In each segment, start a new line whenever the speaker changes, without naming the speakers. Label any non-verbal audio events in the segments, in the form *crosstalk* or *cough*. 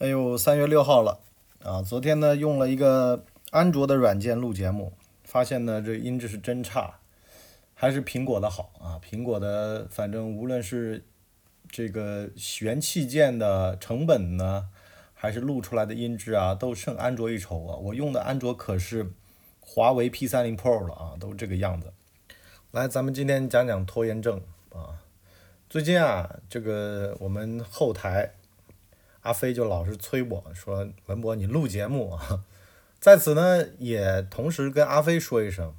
哎呦，三月六号了啊！昨天呢，用了一个安卓的软件录节目，发现呢这音质是真差，还是苹果的好啊！苹果的反正无论是这个元器件的成本呢，还是录出来的音质啊，都胜安卓一筹啊！我用的安卓可是华为 P 三零 Pro 了啊，都这个样子。来，咱们今天讲讲拖延症啊。最近啊，这个我们后台。阿飞就老是催我说：“文博，你录节目啊！”在此呢，也同时跟阿飞说一声，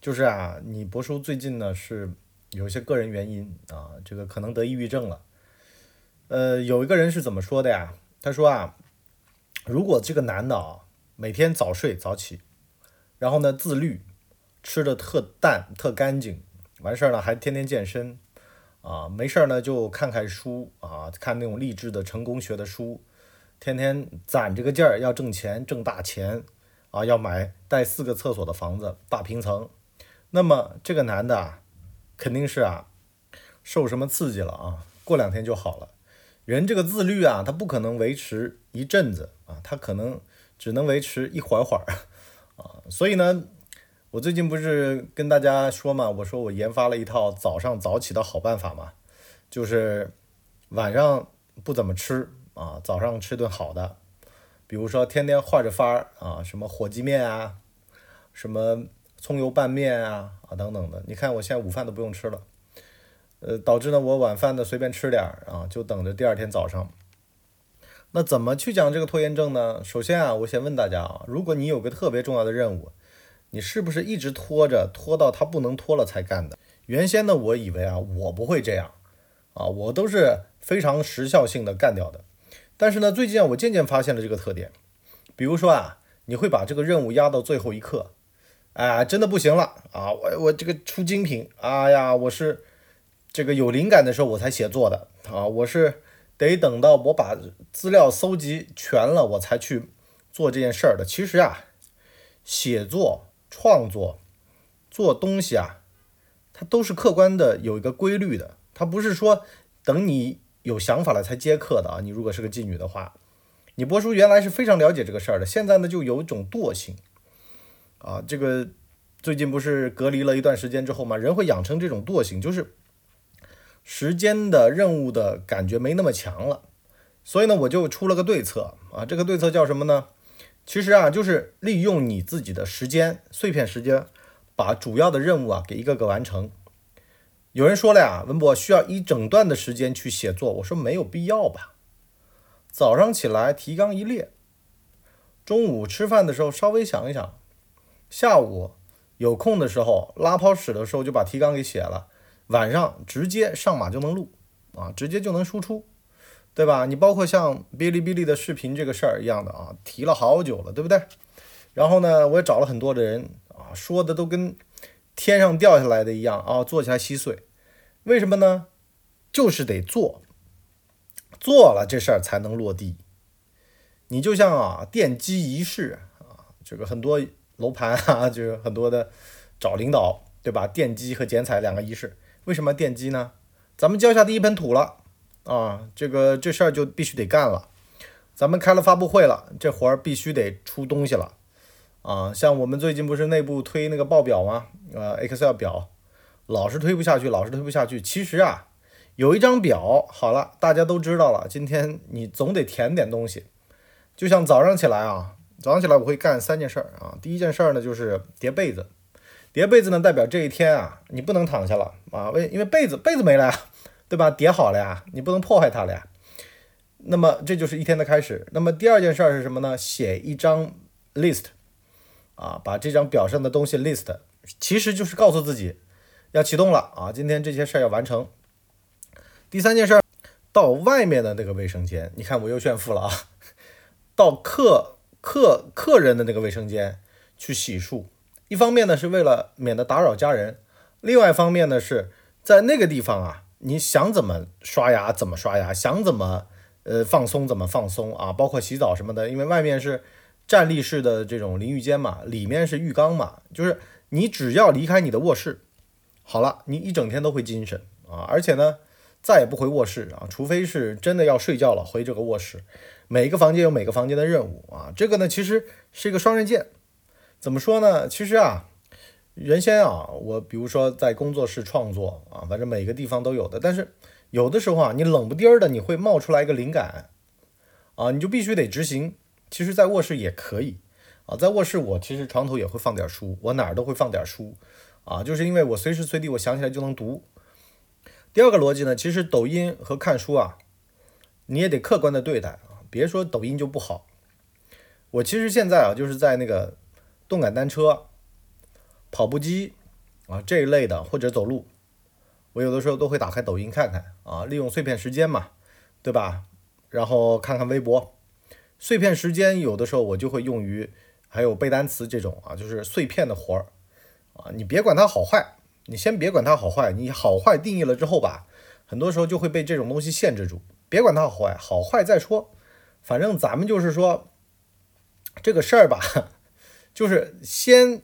就是啊，你博叔最近呢是有一些个人原因啊，这个可能得抑郁症了。呃，有一个人是怎么说的呀？他说啊，如果这个男的啊每天早睡早起，然后呢自律，吃的特淡特干净，完事儿了还天天健身。啊，没事儿呢，就看看书啊，看那种励志的成功学的书，天天攒这个劲儿，要挣钱，挣大钱啊，要买带四个厕所的房子，大平层。那么这个男的啊，肯定是啊，受什么刺激了啊？过两天就好了。人这个自律啊，他不可能维持一阵子啊，他可能只能维持一会儿会儿 *laughs* 啊。所以呢。我最近不是跟大家说嘛，我说我研发了一套早上早起的好办法嘛，就是晚上不怎么吃啊，早上吃顿好的，比如说天天换着法儿啊，什么火鸡面啊，什么葱油拌面啊啊等等的。你看我现在午饭都不用吃了，呃，导致呢我晚饭呢随便吃点儿啊，就等着第二天早上。那怎么去讲这个拖延症呢？首先啊，我先问大家啊，如果你有个特别重要的任务。你是不是一直拖着，拖到他不能拖了才干的？原先呢，我以为啊，我不会这样，啊，我都是非常时效性的干掉的。但是呢，最近啊，我渐渐发现了这个特点。比如说啊，你会把这个任务压到最后一刻，哎，真的不行了啊，我我这个出精品，哎呀，我是这个有灵感的时候我才写作的啊，我是得等到我把资料搜集全了，我才去做这件事儿的。其实啊，写作。创作做东西啊，它都是客观的，有一个规律的。它不是说等你有想法了才接客的啊。你如果是个妓女的话，你波叔原来是非常了解这个事儿的，现在呢就有一种惰性啊。这个最近不是隔离了一段时间之后嘛，人会养成这种惰性，就是时间的任务的感觉没那么强了。所以呢，我就出了个对策啊。这个对策叫什么呢？其实啊，就是利用你自己的时间碎片时间，把主要的任务啊给一个个完成。有人说了呀，文博需要一整段的时间去写作，我说没有必要吧。早上起来提纲一列，中午吃饭的时候稍微想一想，下午有空的时候拉泡屎的时候就把提纲给写了，晚上直接上马就能录啊，直接就能输出。对吧？你包括像哔哩哔哩的视频这个事儿一样的啊，提了好久了，对不对？然后呢，我也找了很多的人啊，说的都跟天上掉下来的一样啊，做起来稀碎。为什么呢？就是得做，做了这事儿才能落地。你就像啊，奠基仪式啊，这个很多楼盘啊，就是很多的找领导，对吧？奠基和剪彩两个仪式，为什么奠基呢？咱们交下第一盆土了。啊，这个这事儿就必须得干了。咱们开了发布会了，这活儿必须得出东西了。啊，像我们最近不是内部推那个报表吗？呃，Excel 表老是推不下去，老是推不下去。其实啊，有一张表好了，大家都知道了。今天你总得填点东西。就像早上起来啊，早上起来我会干三件事儿啊。第一件事儿呢就是叠被子，叠被子呢代表这一天啊你不能躺下了啊，为因为被子被子没了呀。对吧？叠好了呀，你不能破坏它了呀。那么这就是一天的开始。那么第二件事儿是什么呢？写一张 list，啊，把这张表上的东西 list，其实就是告诉自己要启动了啊，今天这些事儿要完成。第三件事儿，到外面的那个卫生间，你看我又炫富了啊，到客客客人的那个卫生间去洗漱。一方面呢是为了免得打扰家人，另外一方面呢是在那个地方啊。你想怎么刷牙怎么刷牙，想怎么呃放松怎么放松啊，包括洗澡什么的，因为外面是站立式的这种淋浴间嘛，里面是浴缸嘛，就是你只要离开你的卧室，好了，你一整天都会精神啊，而且呢，再也不回卧室啊，除非是真的要睡觉了，回这个卧室。每个房间有每个房间的任务啊，这个呢其实是一个双刃剑。怎么说呢？其实啊，原先啊，我比如说在工作室创作啊，反正每个地方都有的。但是有的时候啊，你冷不丁儿的你会冒出来一个灵感啊，你就必须得执行。其实，在卧室也可以啊，在卧室我其实床头也会放点书，我哪儿都会放点书啊，就是因为我随时随地我想起来就能读。第二个逻辑呢，其实抖音和看书啊，你也得客观的对待啊，别说抖音就不好。我其实现在啊，就是在那个动感单车、跑步机啊这一类的，或者走路，我有的时候都会打开抖音看看啊，利用碎片时间嘛，对吧？然后看看微博。碎片时间有的时候我就会用于还有背单词这种啊，就是碎片的活儿啊，你别管它好坏。你先别管它好坏，你好坏定义了之后吧，很多时候就会被这种东西限制住。别管它好坏，好坏再说，反正咱们就是说这个事儿吧，*laughs* 就是先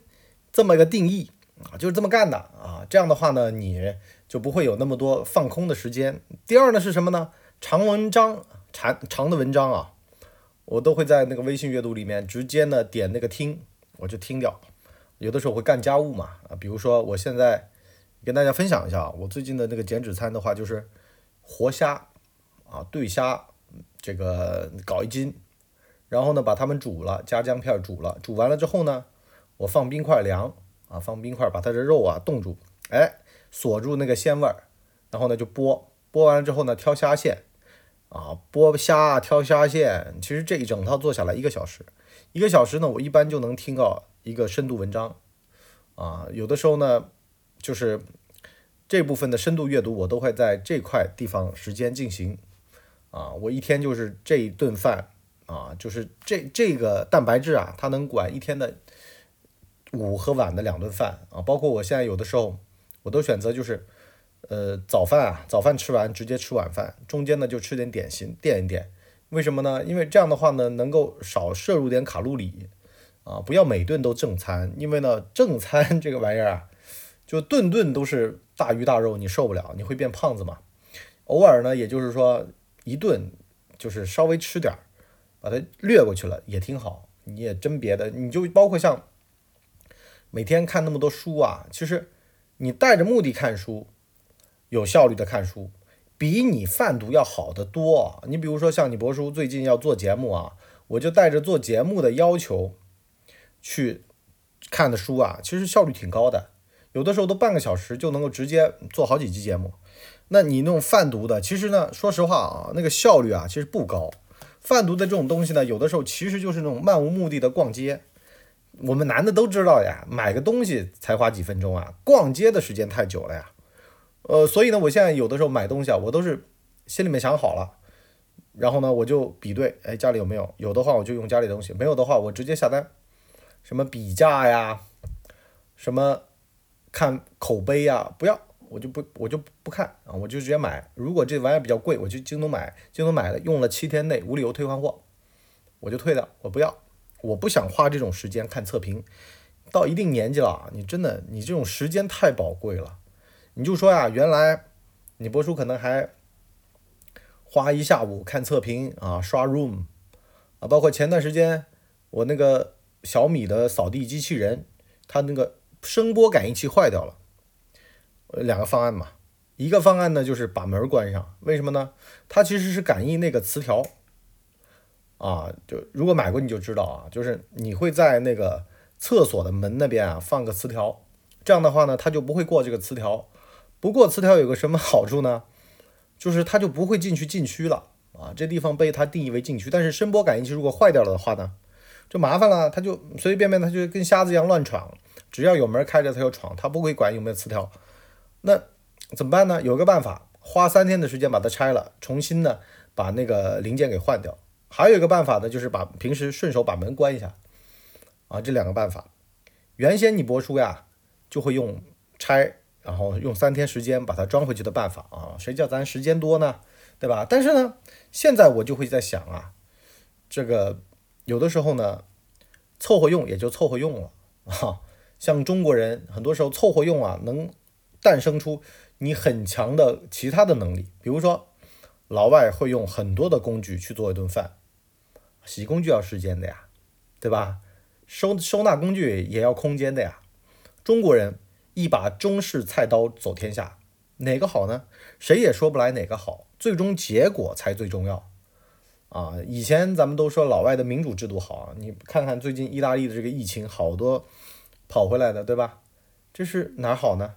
这么一个定义啊，就是这么干的啊。这样的话呢，你就不会有那么多放空的时间。第二呢是什么呢？长文章长长的文章啊，我都会在那个微信阅读里面直接呢点那个听，我就听掉。有的时候会干家务嘛啊，比如说我现在。跟大家分享一下啊我最近的那个减脂餐的话，就是活虾啊，对虾，这个搞一斤，然后呢把它们煮了，加姜片煮了，煮完了之后呢，我放冰块凉啊，放冰块把它的肉啊冻住，哎，锁住那个鲜味儿，然后呢就剥，剥完了之后呢挑虾线啊，剥虾挑虾线，其实这一整套做下来一个小时，一个小时呢我一般就能听到一个深度文章啊，有的时候呢。就是这部分的深度阅读，我都会在这块地方时间进行啊。我一天就是这一顿饭啊，就是这这个蛋白质啊，它能管一天的午和晚的两顿饭啊。包括我现在有的时候，我都选择就是呃早饭啊，早饭吃完直接吃晚饭，中间呢就吃点点心垫一垫。为什么呢？因为这样的话呢，能够少摄入点卡路里啊，不要每顿都正餐，因为呢正餐 *laughs* 这个玩意儿啊。就顿顿都是大鱼大肉，你受不了，你会变胖子嘛？偶尔呢，也就是说一顿就是稍微吃点儿，把它略过去了也挺好。你也真别的，你就包括像每天看那么多书啊，其实你带着目的看书，有效率的看书，比你贩毒要好得多。你比如说像你博叔最近要做节目啊，我就带着做节目的要求去看的书啊，其实效率挺高的。有的时候都半个小时就能够直接做好几期节目，那你那种贩毒的，其实呢，说实话啊，那个效率啊，其实不高。贩毒的这种东西呢，有的时候其实就是那种漫无目的的逛街。我们男的都知道呀，买个东西才花几分钟啊，逛街的时间太久了呀。呃，所以呢，我现在有的时候买东西啊，我都是心里面想好了，然后呢，我就比对，哎，家里有没有？有的话我就用家里东西，没有的话我直接下单。什么比价呀，什么。看口碑呀，不要，我就不，我就不看啊，我就直接买。如果这玩意儿比较贵，我去京东买，京东买了，用了七天内无理由退换货，我就退掉，我不要，我不想花这种时间看测评。到一定年纪了，你真的，你这种时间太宝贵了。你就说呀，原来你博叔可能还花一下午看测评啊，刷 room 啊，包括前段时间我那个小米的扫地机器人，它那个。声波感应器坏掉了，两个方案嘛，一个方案呢就是把门关上，为什么呢？它其实是感应那个磁条啊，就如果买过你就知道啊，就是你会在那个厕所的门那边啊放个磁条，这样的话呢，它就不会过这个磁条。不过磁条有个什么好处呢？就是它就不会进去禁区了啊，这地方被它定义为禁区。但是声波感应器如果坏掉了的话呢，就麻烦了，它就随随便便它就跟瞎子一样乱闯。只要有门开着，它就闯，它不会管有没有磁条。那怎么办呢？有个办法，花三天的时间把它拆了，重新呢把那个零件给换掉。还有一个办法呢，就是把平时顺手把门关一下。啊，这两个办法，原先你博叔呀就会用拆，然后用三天时间把它装回去的办法啊。谁叫咱时间多呢？对吧？但是呢，现在我就会在想啊，这个有的时候呢，凑合用也就凑合用了啊。像中国人很多时候凑合用啊，能诞生出你很强的其他的能力，比如说老外会用很多的工具去做一顿饭，洗工具要时间的呀，对吧？收收纳工具也要空间的呀。中国人一把中式菜刀走天下，哪个好呢？谁也说不来哪个好，最终结果才最重要。啊，以前咱们都说老外的民主制度好，你看看最近意大利的这个疫情，好多跑回来的，对吧？这是哪好呢？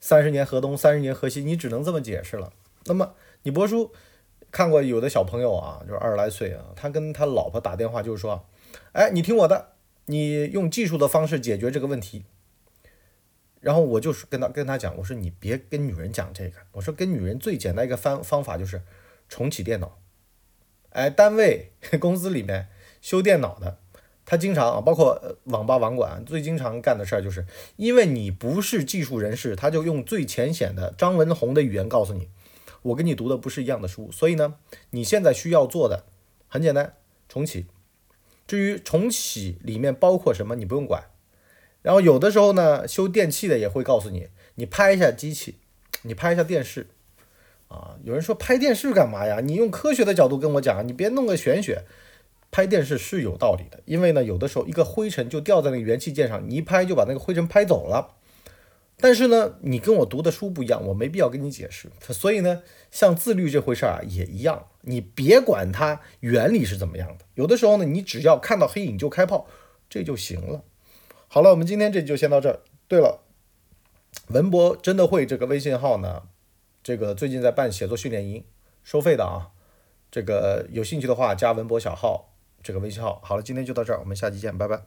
三十年河东，三十年河西，你只能这么解释了。那么你博叔看过有的小朋友啊，就是二十来岁啊，他跟他老婆打电话就是说，哎，你听我的，你用技术的方式解决这个问题。然后我就是跟他跟他讲，我说你别跟女人讲这个，我说跟女人最简单一个方方法就是重启电脑。哎，单位、*laughs* 公司里面修电脑的，他经常啊，包括网吧网管，最经常干的事儿就是，因为你不是技术人士，他就用最浅显的张文宏的语言告诉你，我跟你读的不是一样的书，所以呢，你现在需要做的很简单，重启。至于重启里面包括什么，你不用管。然后有的时候呢，修电器的也会告诉你，你拍一下机器，你拍一下电视。啊，有人说拍电视干嘛呀？你用科学的角度跟我讲，你别弄个玄学。拍电视是有道理的，因为呢，有的时候一个灰尘就掉在那个元器件上，你一拍就把那个灰尘拍走了。但是呢，你跟我读的书不一样，我没必要跟你解释。所以呢，像自律这回事儿啊，也一样，你别管它原理是怎么样的。有的时候呢，你只要看到黑影就开炮，这就行了。好了，我们今天这就先到这儿。对了，文博真的会这个微信号呢？这个最近在办写作训练营，收费的啊。这个有兴趣的话，加文博小号这个微信号。好了，今天就到这儿，我们下期见，拜拜。